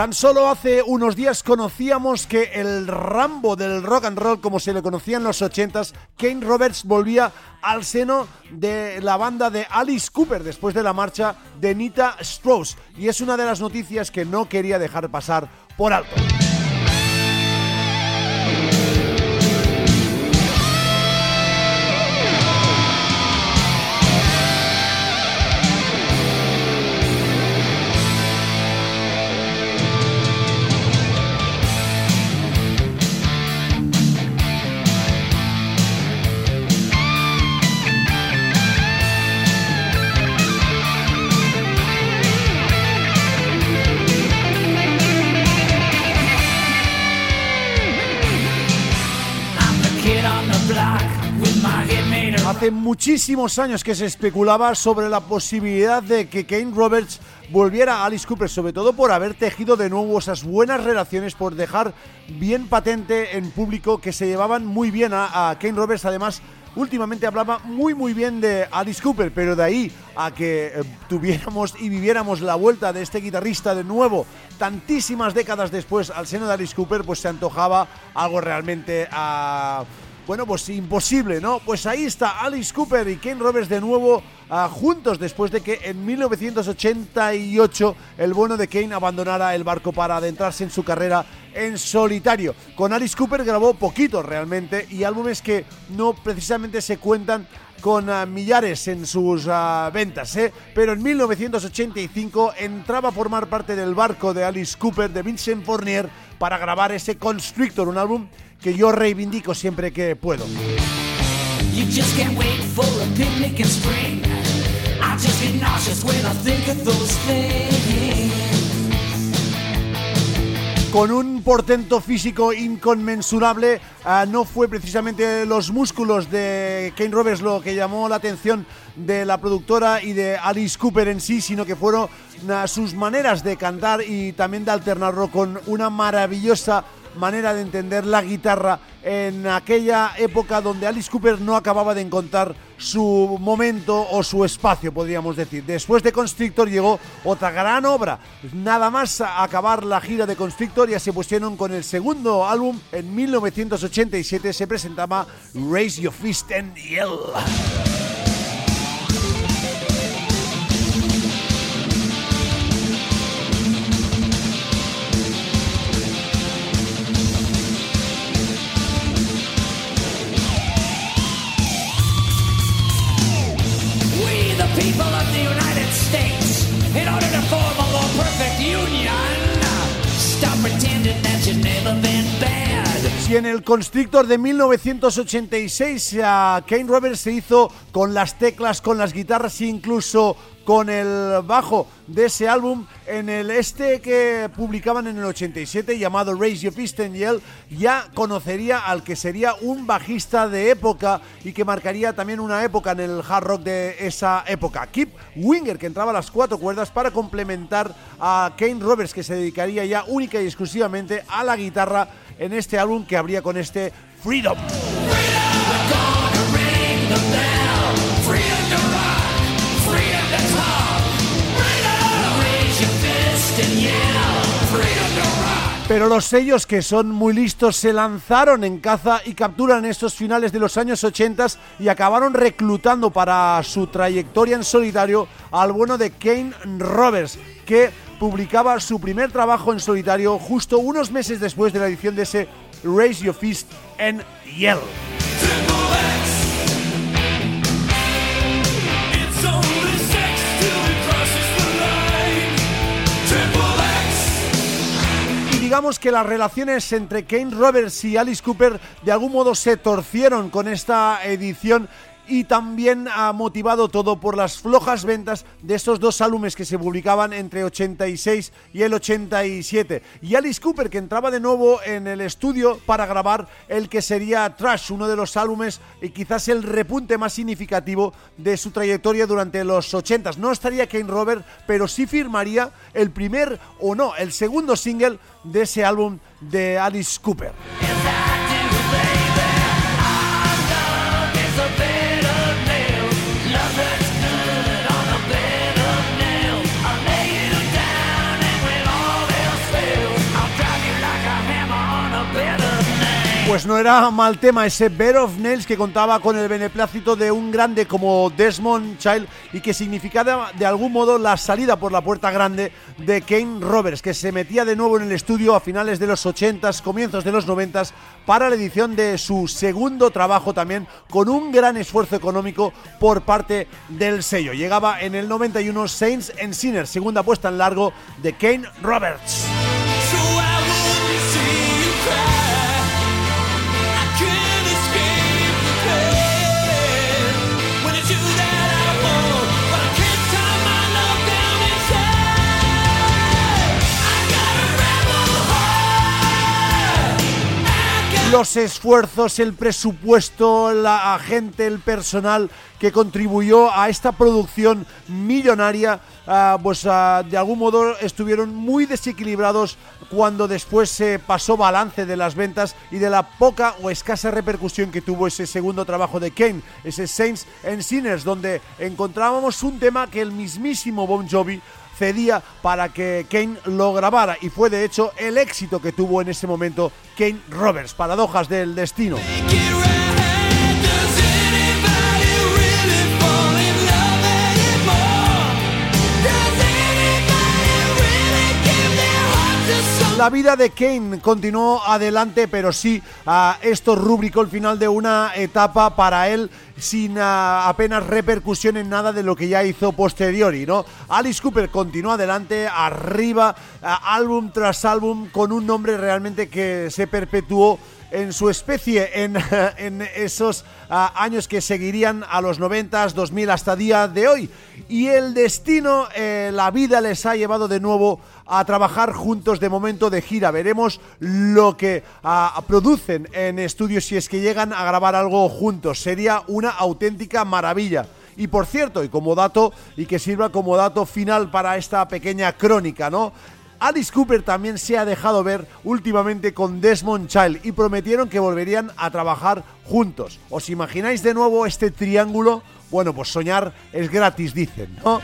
Tan solo hace unos días conocíamos que el Rambo del rock and roll, como se le conocía en los 80s, Kane Roberts volvía al seno de la banda de Alice Cooper después de la marcha de Nita Strauss. Y es una de las noticias que no quería dejar pasar por alto. Hace muchísimos años que se especulaba sobre la posibilidad de que Kane Roberts volviera a Alice Cooper, sobre todo por haber tejido de nuevo esas buenas relaciones, por dejar bien patente en público que se llevaban muy bien a, Kane Roberts, además últimamente hablaba muy muy bien de Alice Cooper, pero de ahí a que eh, tuviéramos y viviéramos la vuelta de este guitarrista de nuevo tantísimas décadas después al seno de Alice Cooper, pues se antojaba algo realmente a bueno, pues imposible, ¿no? Pues ahí está Alice Cooper y Ken Roberts de nuevo ah, juntos después de que en 1988 el bueno de Kane abandonara el barco para adentrarse en su carrera en solitario. Con Alice Cooper grabó poquito realmente y álbumes que no precisamente se cuentan con ah, millares en sus ah, ventas, ¿eh? pero en 1985 entraba a formar parte del barco de Alice Cooper, de Vincent Fournier, para grabar ese Constrictor, un álbum que yo reivindico siempre que puedo. Con un portento físico inconmensurable, ah, no fue precisamente los músculos de Kane Roberts lo que llamó la atención de la productora y de Alice Cooper en sí, sino que fueron ah, sus maneras de cantar y también de alternarlo con una maravillosa manera de entender la guitarra en aquella época donde Alice Cooper no acababa de encontrar su momento o su espacio, podríamos decir. Después de Constrictor llegó otra gran obra. Nada más acabar la gira de Constrictor ya se pusieron con el segundo álbum. En 1987 se presentaba Raise Your Fist and Yell. Si en el Constrictor de 1986 Kane Roberts se hizo con las teclas, con las guitarras e incluso con el bajo de ese álbum, en el este que publicaban en el 87 llamado Raise Your Fist and Yell, ya conocería al que sería un bajista de época y que marcaría también una época en el hard rock de esa época. Kip Winger, que entraba a las cuatro cuerdas para complementar a Kane Roberts, que se dedicaría ya única y exclusivamente a la guitarra en este álbum que habría con este Freedom. Pero los sellos que son muy listos se lanzaron en caza y capturan estos finales de los años 80 y acabaron reclutando para su trayectoria en solitario al bueno de Kane Roberts, que publicaba su primer trabajo en solitario justo unos meses después de la edición de ese Raise Your Fist and Yell. Digamos que las relaciones entre Kane Roberts y Alice Cooper de algún modo se torcieron con esta edición y también ha motivado todo por las flojas ventas de estos dos álbumes que se publicaban entre 86 y el 87. Y Alice Cooper que entraba de nuevo en el estudio para grabar el que sería Trash, uno de los álbumes y quizás el repunte más significativo de su trayectoria durante los 80. No estaría Kane Robert, pero sí firmaría el primer o no, el segundo single de ese álbum de Alice Cooper. Pues no era mal tema ese Bear of Nails que contaba con el beneplácito de un grande como Desmond Child y que significaba de algún modo la salida por la puerta grande de Kane Roberts, que se metía de nuevo en el estudio a finales de los 80s, comienzos de los 90s, para la edición de su segundo trabajo también, con un gran esfuerzo económico por parte del sello. Llegaba en el 91 Saints and Sinners, segunda puesta en largo de Kane Roberts. Los esfuerzos, el presupuesto, la gente, el personal que contribuyó a esta producción millonaria, ah, pues ah, de algún modo estuvieron muy desequilibrados cuando después se pasó balance de las ventas y de la poca o escasa repercusión que tuvo ese segundo trabajo de Kane, ese Saints and Sinners, donde encontrábamos un tema que el mismísimo Bon Jovi cedía para que Kane lo grabara y fue de hecho el éxito que tuvo en ese momento Kane Roberts, paradojas del destino. La vida de Kane continuó adelante, pero sí, a esto rúbrico el final de una etapa para él sin ah, apenas repercusión en nada de lo que ya hizo posteriori, ¿no? Alice Cooper continuó adelante, arriba, ah, álbum tras álbum, con un nombre realmente que se perpetuó en su especie en, esos ah, años que seguirían a los 90, 2000 hasta día de hoy. Y el destino, eh, la vida les ha llevado de nuevo a trabajar juntos de momento de gira. Veremos lo que ah, producen en estudios si es que llegan a grabar algo juntos. Sería una auténtica maravilla. Y por cierto, y como dato, y que sirva como dato final para esta pequeña crónica, ¿no? Alice Cooper también se ha dejado ver últimamente con Desmond Child y prometieron que volverían a trabajar juntos. ¿Os imagináis de nuevo este triángulo? Bueno, pues soñar es gratis, dicen, ¿no?